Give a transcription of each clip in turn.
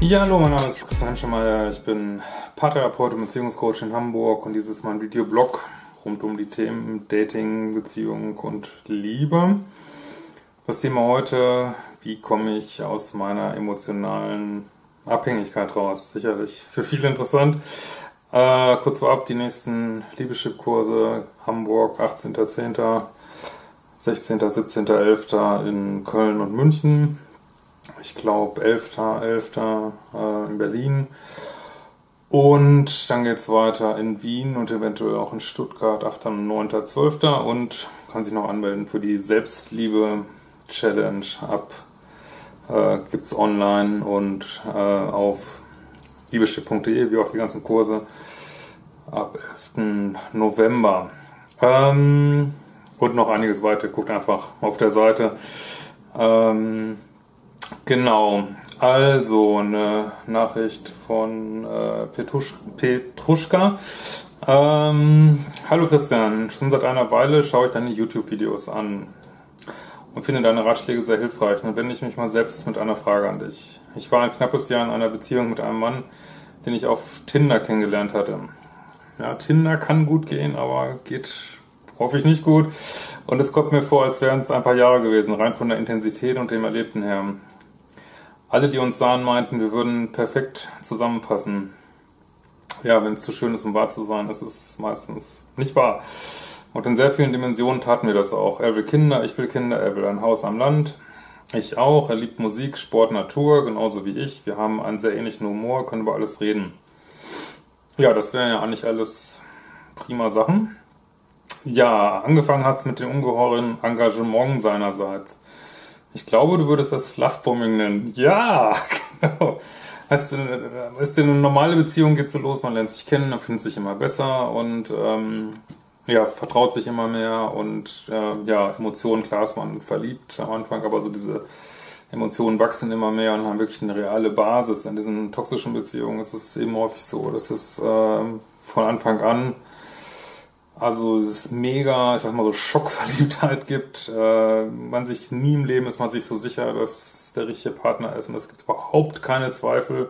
Ja, hallo, mein Name ist Christian Schemeier. Ich bin Paartherapeut und Beziehungscoach in Hamburg und dieses ist mein Videoblog rund um die Themen Dating, Beziehung und Liebe. Das Thema heute, wie komme ich aus meiner emotionalen Abhängigkeit raus? Sicherlich für viele interessant. Äh, kurz vorab, die nächsten Liebeschip-Kurse Hamburg, 18.10., 16., 17.11. in Köln und München ich glaube 11. 11. Äh, in Berlin. Und dann geht es weiter in Wien und eventuell auch in Stuttgart, 8., 9., 12. Und kann sich noch anmelden für die Selbstliebe-Challenge ab. Äh, gibt es online und äh, auf liebestipp.de, wie auch die ganzen Kurse, ab 11. November. Ähm, und noch einiges weiter. Guckt einfach auf der Seite. Ähm, Genau, also eine Nachricht von äh, Petrusch Petruschka. Ähm, Hallo Christian, schon seit einer Weile schaue ich deine YouTube-Videos an und finde deine Ratschläge sehr hilfreich. Nun wende ich mich mal selbst mit einer Frage an dich. Ich war ein knappes Jahr in einer Beziehung mit einem Mann, den ich auf Tinder kennengelernt hatte. Ja, Tinder kann gut gehen, aber geht hoffe ich nicht gut. Und es kommt mir vor, als wären es ein paar Jahre gewesen, rein von der Intensität und dem Erlebten her. Alle, die uns sahen, meinten, wir würden perfekt zusammenpassen. Ja, wenn es zu schön ist, um wahr zu sein, ist es meistens nicht wahr. Und in sehr vielen Dimensionen taten wir das auch. Er will Kinder, ich will Kinder, er will ein Haus am Land. Ich auch. Er liebt Musik, Sport, Natur, genauso wie ich. Wir haben einen sehr ähnlichen Humor, können über alles reden. Ja, das wären ja eigentlich alles prima Sachen. Ja, angefangen hat's mit dem ungeheuren Engagement seinerseits. Ich glaube, du würdest das Lovebombing nennen. Ja, genau. Weißt du, weißt eine normale Beziehung geht so los, man lernt sich kennen, man findet sich immer besser und ähm, ja, vertraut sich immer mehr und äh, ja, Emotionen, klar ist man verliebt am Anfang, aber so diese Emotionen wachsen immer mehr und haben wirklich eine reale Basis. In diesen toxischen Beziehungen ist es eben häufig so, dass es äh, von Anfang an also es ist mega, ich sag mal so Schockverliebtheit gibt. Äh, man sich nie im Leben ist man sich so sicher, dass der richtige Partner ist und es gibt überhaupt keine Zweifel.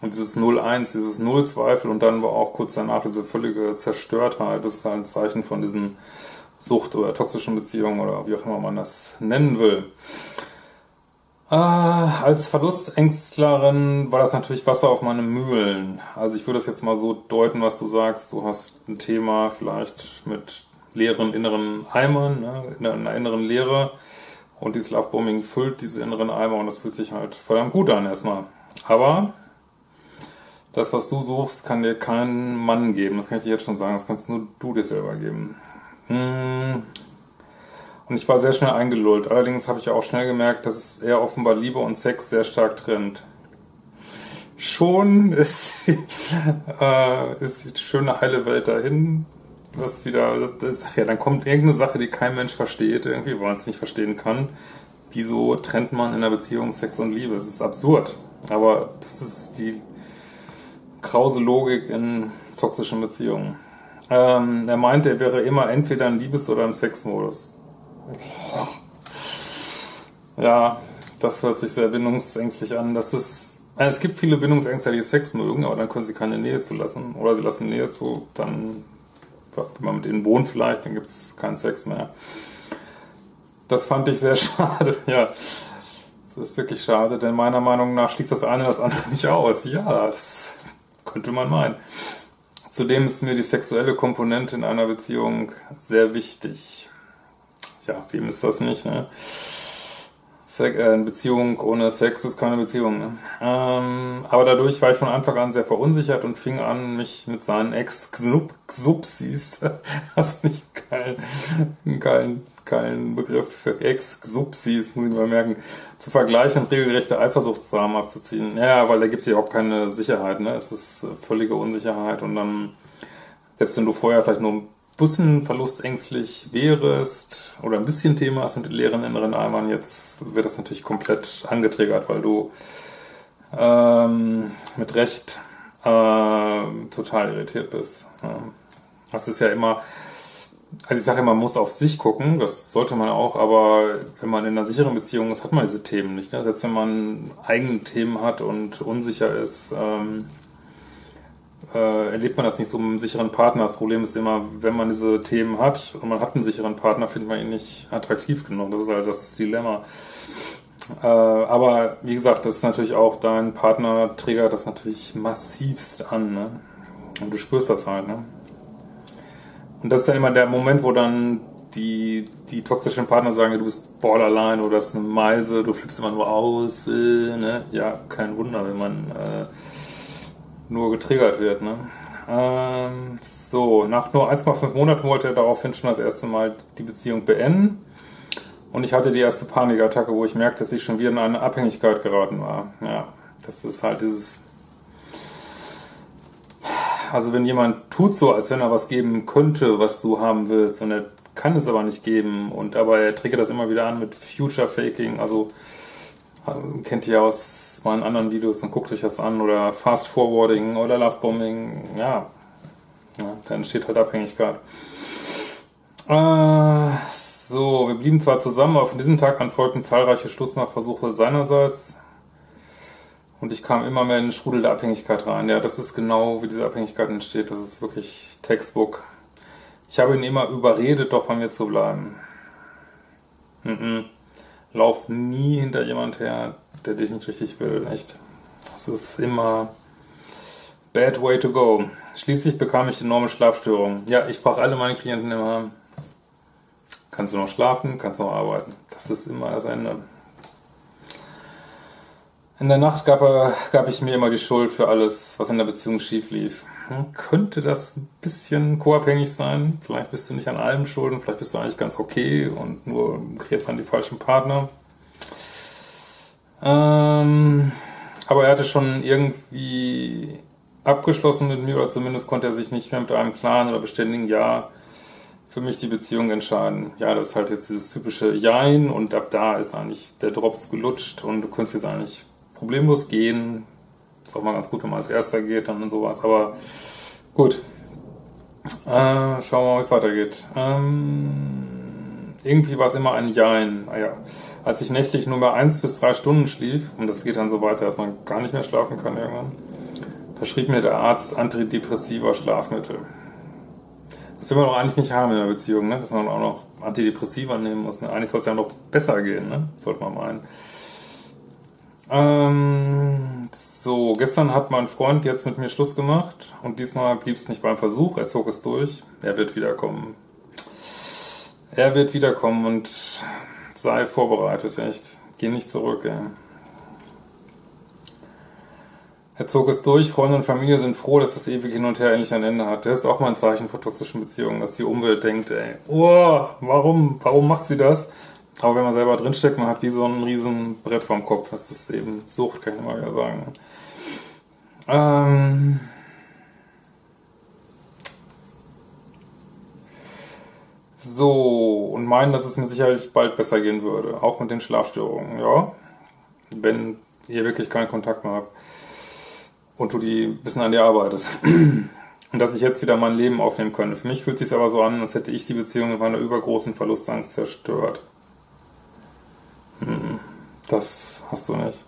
Und dieses 0-1, dieses Null-Zweifel und dann war auch kurz danach diese völlige Zerstörtheit, das ist ein Zeichen von diesen Sucht- oder toxischen Beziehungen oder wie auch immer man das nennen will. Äh, als Verlustängstlerin war das natürlich Wasser auf meine Mühlen. Also ich würde das jetzt mal so deuten, was du sagst. Du hast ein Thema vielleicht mit leeren inneren Eimern, ne, in einer inneren Leere. Und dieses Lovebombing füllt diese inneren Eimer und das fühlt sich halt verdammt gut an erstmal. Aber das, was du suchst, kann dir kein Mann geben. Das kann ich dir jetzt schon sagen. Das kannst nur du dir selber geben. Hm, und ich war sehr schnell eingelullt. Allerdings habe ich auch schnell gemerkt, dass es eher offenbar Liebe und Sex sehr stark trennt. Schon ist, äh, ist die schöne heile Welt dahin. Was wieder, das, das, ja, dann kommt irgendeine Sache, die kein Mensch versteht, irgendwie, weil man es nicht verstehen kann. Wieso trennt man in einer Beziehung Sex und Liebe? Das ist absurd. Aber das ist die krause Logik in toxischen Beziehungen. Ähm, er meinte, er wäre immer entweder im Liebes- oder im Sexmodus. Ja, das hört sich sehr bindungsängstlich an. Das ist, also es gibt viele Bindungsängste, die Sex mögen, aber dann können sie keine Nähe zulassen. Oder sie lassen Nähe zu, dann, wenn man mit ihnen wohnt vielleicht, dann gibt es keinen Sex mehr. Das fand ich sehr schade, ja. Das ist wirklich schade, denn meiner Meinung nach schließt das eine das andere nicht aus. Ja, das könnte man meinen. Zudem ist mir die sexuelle Komponente in einer Beziehung sehr wichtig ja, wem ist das nicht, ne? Sex, äh, Beziehung ohne Sex ist keine Beziehung. Ne? Ähm, aber dadurch war ich von Anfang an sehr verunsichert und fing an, mich mit seinen Ex-Xupsis, also nicht geil, geilen, geilen Begriff für Ex-Xupsis, muss ich mal merken, zu vergleichen und regelrechte Eifersuchtsdramen abzuziehen. Ja, weil da gibt es ja auch keine Sicherheit, ne? Es ist völlige Unsicherheit und dann, selbst wenn du vorher vielleicht nur bisschen verlustängstlich wärst oder ein bisschen Thema hast mit den leeren inneren Eimern, jetzt wird das natürlich komplett angetriggert, weil du ähm, mit Recht äh, total irritiert bist. Das ist ja immer, also ich sage immer, man muss auf sich gucken, das sollte man auch, aber wenn man in einer sicheren Beziehung ist, hat man diese Themen nicht. Ne? Selbst wenn man eigene Themen hat und unsicher ist, ähm, äh, erlebt man das nicht so mit einem sicheren Partner. Das Problem ist immer, wenn man diese Themen hat und man hat einen sicheren Partner, findet man ihn nicht attraktiv genug. Das ist halt das Dilemma. Äh, aber wie gesagt, das ist natürlich auch, dein Partner triggert das natürlich massivst an. Ne? Und du spürst das halt. Ne? Und das ist dann immer der Moment, wo dann die, die toxischen Partner sagen, du bist borderline oder das ist eine Meise, du flippst immer nur aus. Äh, ne? Ja, kein Wunder, wenn man äh, nur getriggert wird. Ne? Ähm, so, nach nur 1,5 Monaten wollte er daraufhin schon das erste Mal die Beziehung beenden. Und ich hatte die erste Panikattacke, wo ich merkte, dass ich schon wieder in eine Abhängigkeit geraten war. Ja, das ist halt dieses also wenn jemand tut so, als wenn er was geben könnte, was du haben willst, und er kann es aber nicht geben, und aber er triggert das immer wieder an mit Future Faking, also kennt ihr aus meinen anderen Videos und guckt euch das an, oder Fast Forwarding oder Lovebombing, ja, ja da entsteht halt Abhängigkeit. Äh, so, wir blieben zwar zusammen, aber von diesem Tag an folgten zahlreiche Schlussmachversuche seinerseits. Und ich kam immer mehr in den Strudel der Abhängigkeit rein. Ja, das ist genau, wie diese Abhängigkeit entsteht. Das ist wirklich Textbook. Ich habe ihn immer überredet, doch bei mir zu bleiben. Mm -mm. Lauf nie hinter jemand her, der dich nicht richtig will. Echt. Das ist immer bad way to go. Schließlich bekam ich enorme Schlafstörungen. Ja, ich frage alle meine Klienten immer, kannst du noch schlafen, kannst du noch arbeiten? Das ist immer das Ende. In der Nacht gab, gab ich mir immer die Schuld für alles, was in der Beziehung schief lief. Hm, könnte das ein bisschen co-abhängig sein? Vielleicht bist du nicht an allem schuld und vielleicht bist du eigentlich ganz okay und nur kriegst an die falschen Partner. Ähm, aber er hatte schon irgendwie abgeschlossen mit mir oder zumindest konnte er sich nicht mehr mit einem klaren oder beständigen Ja für mich die Beziehung entscheiden. Ja, das ist halt jetzt dieses typische Jein und ab da ist eigentlich der Drops gelutscht und du könntest jetzt eigentlich problemlos gehen. Ist auch mal ganz gut, wenn man als Erster geht dann und sowas. Aber gut. Äh, schauen wir mal, wie es weitergeht. Ähm, irgendwie war es immer ein Jein. Ah als ich nächtlich nur mehr eins bis drei Stunden schlief, und das geht dann so weiter, dass man gar nicht mehr schlafen kann irgendwann, verschrieb mir der Arzt antidepressiver Schlafmittel. Das will man doch eigentlich nicht haben in einer Beziehung, ne? dass man auch noch Antidepressiva nehmen muss. Ne? Eigentlich soll es ja noch besser gehen, ne? sollte man meinen. Ähm, so, gestern hat mein Freund jetzt mit mir Schluss gemacht und diesmal blieb es nicht beim Versuch, er zog es durch. Er wird wiederkommen. Er wird wiederkommen und sei vorbereitet, echt. Geh nicht zurück, ey. Er zog es durch, Freunde und Familie sind froh, dass das ewige Hin und Her endlich ein Ende hat. Das ist auch mal ein Zeichen vor toxischen Beziehungen, dass die Umwelt denkt, ey, oh, warum, warum macht sie das? Aber wenn man selber drinsteckt, man hat wie so ein riesen Brett vorm Kopf. Das ist eben Sucht, kann ich mal wieder sagen. Ähm so, und meinen, dass es mir sicherlich bald besser gehen würde. Auch mit den Schlafstörungen, ja. Wenn ihr wirklich keinen Kontakt mehr habt. Und du die bisschen an dir arbeitest. Und dass ich jetzt wieder mein Leben aufnehmen könnte. Für mich fühlt es sich aber so an, als hätte ich die Beziehung mit meiner übergroßen Verlustangst zerstört. Das hast du nicht.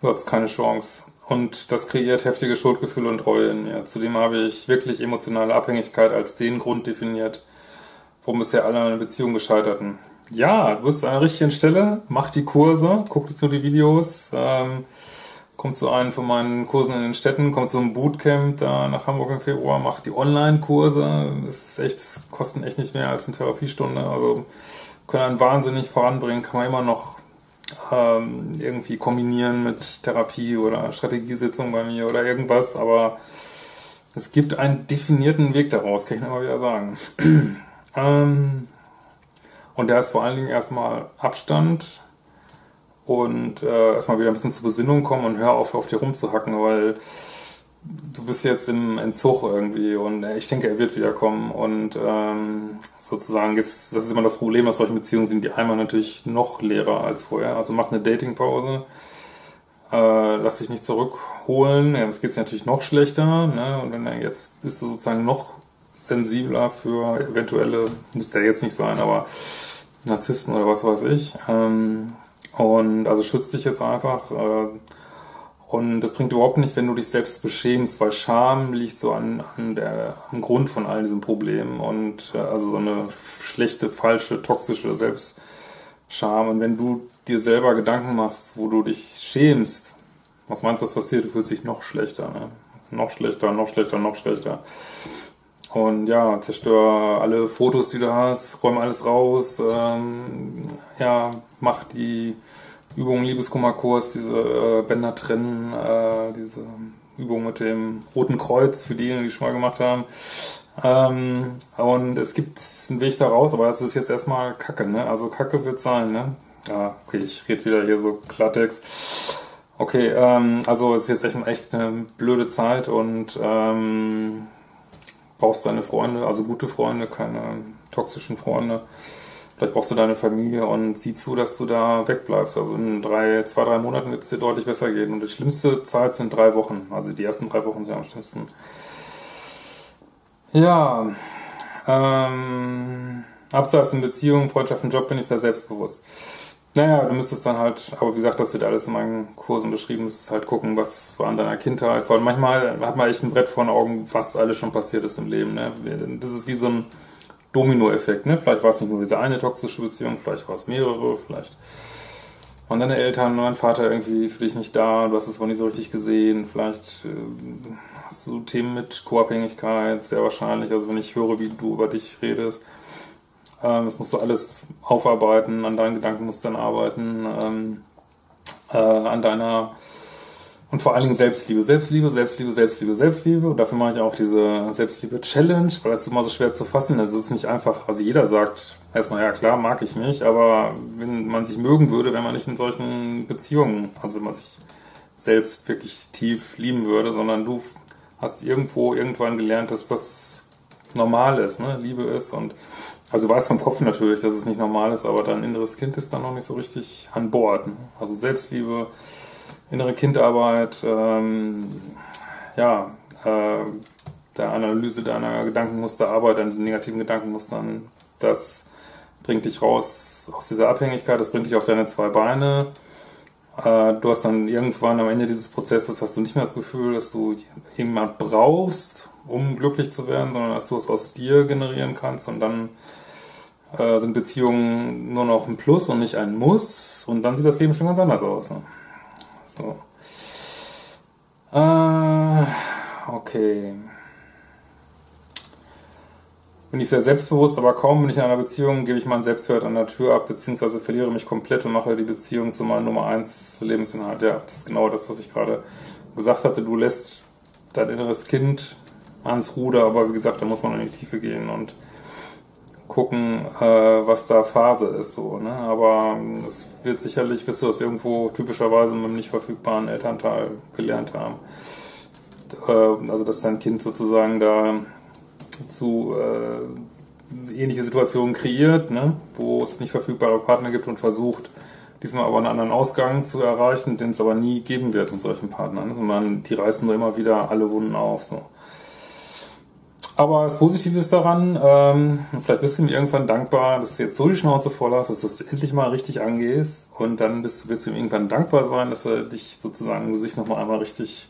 Du hast keine Chance. Und das kreiert heftige Schuldgefühle und Reue in mir. Zudem habe ich wirklich emotionale Abhängigkeit als den Grund definiert, warum bisher alle meine Beziehungen gescheiterten. Ja, du bist an der richtigen Stelle, mach die Kurse, guck dir zu die Videos, ähm, komm zu einem von meinen Kursen in den Städten, komm zu einem Bootcamp da nach Hamburg im Februar, mach die Online-Kurse. Das ist echt, kosten echt nicht mehr als eine Therapiestunde. Also können einen wahnsinnig voranbringen, kann man immer noch ähm, irgendwie kombinieren mit Therapie oder Strategiesitzung bei mir oder irgendwas, aber es gibt einen definierten Weg daraus, kann ich immer wieder sagen. ähm, und der ist vor allen Dingen erstmal Abstand und äh, erstmal wieder ein bisschen zur Besinnung kommen und hör auf, auf dir rumzuhacken, weil du bist jetzt im Entzug irgendwie und ich denke, er wird wiederkommen und ähm, sozusagen jetzt, das ist immer das Problem aus solchen Beziehungen, sind die einmal natürlich noch leerer als vorher. Also mach eine Datingpause, äh, lass dich nicht zurückholen, ja, das geht natürlich noch schlechter ne? und wenn er jetzt bist du sozusagen noch sensibler für eventuelle, muss der jetzt nicht sein, aber Narzissten oder was weiß ich. Ähm, und also schützt dich jetzt einfach. Äh, und das bringt überhaupt nicht, wenn du dich selbst beschämst, weil Scham liegt so an, an der, am Grund von all diesen Problemen und äh, also so eine schlechte, falsche, toxische Selbstscham. Und wenn du dir selber Gedanken machst, wo du dich schämst, was meinst du, was passiert? Du fühlst dich noch schlechter, ne? Noch schlechter, noch schlechter, noch schlechter. Und ja, zerstör alle Fotos, die du hast, räum alles raus, ähm, ja, mach die Übung Liebeskummerkurs, diese äh, Bänder trennen, äh, diese Übung mit dem Roten Kreuz für diejenigen, die schon mal gemacht haben. Ähm, und es gibt einen Weg da raus, aber es ist jetzt erstmal Kacke, ne? Also Kacke wird sein, ne? Ja, okay, ich rede wieder hier so Klartext. Okay, ähm, also es ist jetzt echt, echt eine blöde Zeit und ähm, brauchst deine Freunde, also gute Freunde, keine toxischen Freunde. Vielleicht brauchst du deine Familie und sieh zu, dass du da wegbleibst. Also in drei, zwei, drei Monaten wird es dir deutlich besser gehen. Und die schlimmste Zeit sind drei Wochen. Also die ersten drei Wochen sind am schlimmsten. Ja, ähm, abseits in Beziehungen, Freundschaften, Job bin ich sehr selbstbewusst. Naja, du müsstest dann halt, aber wie gesagt, das wird alles in meinen Kursen beschrieben, du müsstest halt gucken, was war in deiner Kindheit. Weil manchmal hat man echt ein Brett vor den Augen, was alles schon passiert ist im Leben. Ne? Das ist wie so ein Domino-Effekt. Ne? Vielleicht war es nicht nur diese eine toxische Beziehung, vielleicht war es mehrere, vielleicht waren deine Eltern dein Vater irgendwie für dich nicht da, du hast es aber nicht so richtig gesehen. Vielleicht äh, hast du Themen mit Co-Abhängigkeit, sehr wahrscheinlich. Also wenn ich höre, wie du über dich redest, ähm, das musst du alles aufarbeiten, an deinen Gedankenmustern arbeiten, ähm, äh, an deiner und vor allen Dingen Selbstliebe, Selbstliebe, Selbstliebe, Selbstliebe, Selbstliebe. Und dafür mache ich auch diese Selbstliebe-Challenge, weil ist immer so schwer zu fassen. Also es ist nicht einfach, also jeder sagt erstmal, ja klar, mag ich mich, aber wenn man sich mögen würde, wenn man nicht in solchen Beziehungen, also wenn man sich selbst wirklich tief lieben würde, sondern du hast irgendwo irgendwann gelernt, dass das normal ist, ne? Liebe ist und also du weißt vom Kopf natürlich, dass es nicht normal ist, aber dein inneres Kind ist dann noch nicht so richtig an Bord. Ne? Also Selbstliebe, innere Kindarbeit, ähm, ja, äh, der Analyse deiner Gedankenmuster, Arbeit an diesen negativen Gedankenmustern, das bringt dich raus aus dieser Abhängigkeit, das bringt dich auf deine zwei Beine. Äh, du hast dann irgendwann am Ende dieses Prozesses hast du nicht mehr das Gefühl, dass du jemand brauchst, um glücklich zu werden, sondern dass du es aus dir generieren kannst und dann äh, sind Beziehungen nur noch ein Plus und nicht ein Muss und dann sieht das Leben schon ganz anders aus. Ne? So. Äh, okay. Bin ich sehr selbstbewusst, aber kaum bin ich in einer Beziehung, gebe ich meinen Selbstwert an der Tür ab, beziehungsweise verliere mich komplett und mache die Beziehung zu meinem Nummer 1 Lebensinhalt. Ja, das ist genau das, was ich gerade gesagt hatte. Du lässt dein inneres Kind ans Ruder, aber wie gesagt, da muss man in die Tiefe gehen und gucken, äh, was da Phase ist. So, ne? Aber ähm, es wird sicherlich, wirst du das irgendwo typischerweise mit einem nicht verfügbaren Elternteil gelernt haben. Äh, also dass dein Kind sozusagen da zu äh, ähnliche Situationen kreiert, ne? wo es nicht verfügbare Partner gibt und versucht, diesmal aber einen anderen Ausgang zu erreichen, den es aber nie geben wird mit solchen Partnern, sondern die reißen nur immer wieder alle Wunden auf. So. Aber das Positive ist daran, ähm, vielleicht bist du mir irgendwann dankbar, dass du jetzt so die Schnauze voll hast, dass du das endlich mal richtig angehst und dann bist, wirst du ihm irgendwann dankbar sein, dass er dich sozusagen sich nochmal einmal richtig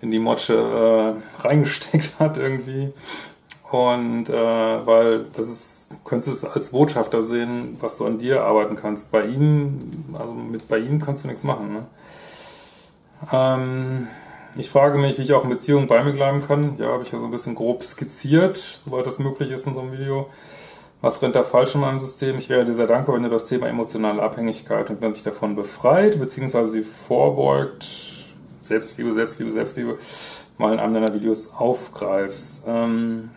in die Motsche äh, reingesteckt hat irgendwie. Und äh, weil das ist, könntest du es als Botschafter sehen, was du an dir arbeiten kannst. Bei ihm, also mit bei ihm kannst du nichts machen. Ne? Ähm, ich frage mich, wie ich auch in Beziehungen bei mir bleiben kann. Ja, habe ich ja so ein bisschen grob skizziert, soweit das möglich ist in so einem Video. Was rennt da falsch in meinem System? Ich wäre dir sehr dankbar, wenn du das Thema emotionale Abhängigkeit und wenn sich davon befreit, beziehungsweise sie vorbeugt, Selbstliebe, Selbstliebe, Selbstliebe, mal in einem deiner Videos aufgreifst. Ähm,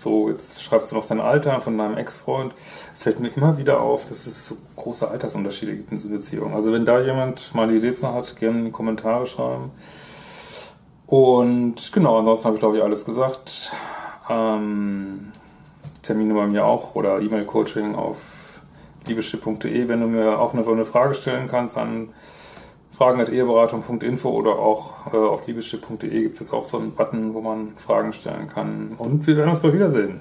so, jetzt schreibst du noch dein Alter von deinem Ex-Freund. Es fällt mir immer wieder auf, dass es so große Altersunterschiede gibt in dieser Beziehung. Also wenn da jemand mal eine Idee zu hat, gerne in die Kommentare schreiben. Und genau, ansonsten habe ich glaube ich alles gesagt. Ähm, Termine bei mir auch oder E-Mail-Coaching auf liebeschiff.de, wenn du mir auch eine, eine Frage stellen kannst an fragen.eheberatung.info oder auch äh, auf liebeschiff.de gibt es jetzt auch so einen Button, wo man Fragen stellen kann. Und wir werden uns bald wiedersehen.